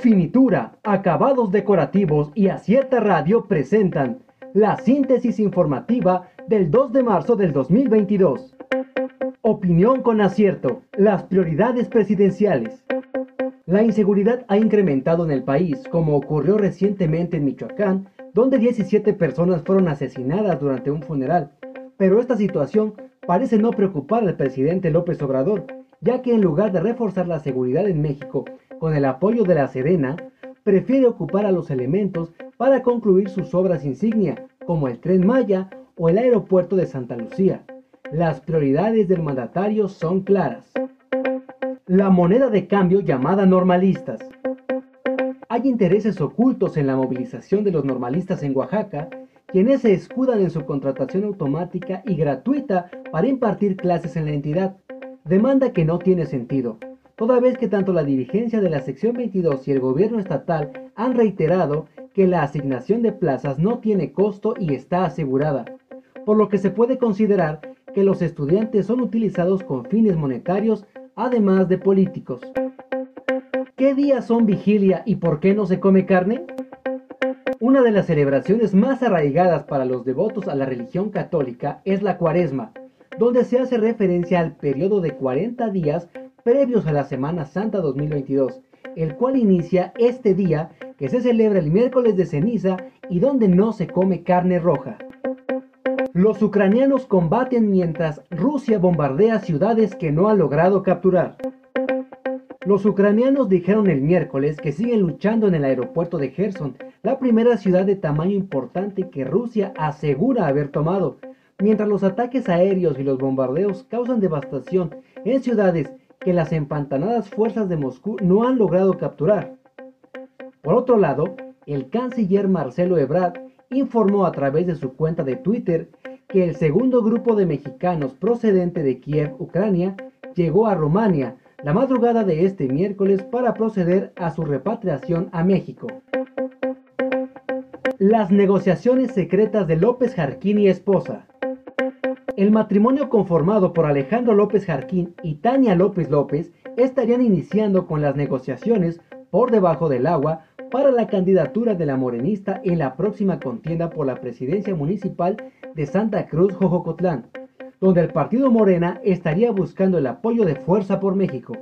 Finitura, acabados decorativos y Acierta Radio presentan la síntesis informativa del 2 de marzo del 2022. Opinión con acierto, las prioridades presidenciales. La inseguridad ha incrementado en el país, como ocurrió recientemente en Michoacán, donde 17 personas fueron asesinadas durante un funeral. Pero esta situación parece no preocupar al presidente López Obrador, ya que en lugar de reforzar la seguridad en México con el apoyo de la Serena, prefiere ocupar a los elementos para concluir sus obras insignia, como el tren Maya o el aeropuerto de Santa Lucía. Las prioridades del mandatario son claras. La moneda de cambio llamada normalistas. Hay intereses ocultos en la movilización de los normalistas en Oaxaca, quienes se escudan en su contratación automática y gratuita para impartir clases en la entidad, demanda que no tiene sentido, toda vez que tanto la dirigencia de la sección 22 y el gobierno estatal han reiterado que la asignación de plazas no tiene costo y está asegurada, por lo que se puede considerar que los estudiantes son utilizados con fines monetarios además de políticos. ¿Qué días son vigilia y por qué no se come carne? Una de las celebraciones más arraigadas para los devotos a la religión católica es la cuaresma, donde se hace referencia al periodo de 40 días previos a la Semana Santa 2022, el cual inicia este día que se celebra el miércoles de ceniza y donde no se come carne roja. Los ucranianos combaten mientras Rusia bombardea ciudades que no ha logrado capturar. Los ucranianos dijeron el miércoles que siguen luchando en el aeropuerto de Gerson, la primera ciudad de tamaño importante que Rusia asegura haber tomado, mientras los ataques aéreos y los bombardeos causan devastación en ciudades que las empantanadas fuerzas de Moscú no han logrado capturar. Por otro lado, el canciller Marcelo Ebrard informó a través de su cuenta de Twitter que el segundo grupo de mexicanos procedente de Kiev, Ucrania, llegó a Rumania la madrugada de este miércoles para proceder a su repatriación a México. Las negociaciones secretas de López Jarquín y esposa. El matrimonio conformado por Alejandro López Jarquín y Tania López López estarían iniciando con las negociaciones por debajo del agua para la candidatura de la morenista en la próxima contienda por la presidencia municipal de Santa Cruz, Jojocotlán, donde el partido Morena estaría buscando el apoyo de Fuerza por México.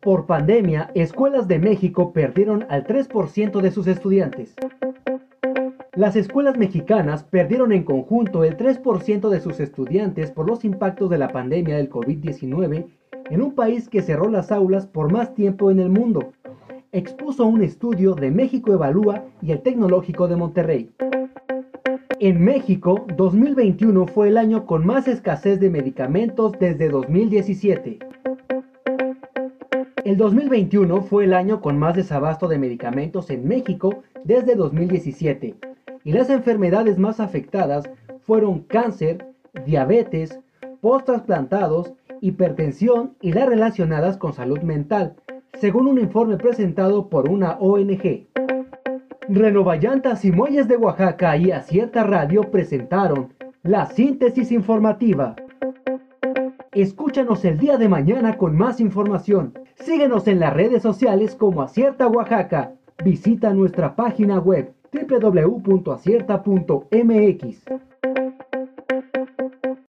Por pandemia, escuelas de México perdieron al 3% de sus estudiantes. Las escuelas mexicanas perdieron en conjunto el 3% de sus estudiantes por los impactos de la pandemia del COVID-19 en un país que cerró las aulas por más tiempo en el mundo, expuso un estudio de México Evalúa y el Tecnológico de Monterrey. En México, 2021 fue el año con más escasez de medicamentos desde 2017. El 2021 fue el año con más desabasto de medicamentos en México desde 2017, y las enfermedades más afectadas fueron cáncer, diabetes, post-trasplantados, hipertensión y las relacionadas con salud mental, según un informe presentado por una ONG. Renovallantas y Muelles de Oaxaca y Acierta Radio presentaron la síntesis informativa. Escúchanos el día de mañana con más información. Síguenos en las redes sociales como Acierta Oaxaca. Visita nuestra página web www.acierta.mx.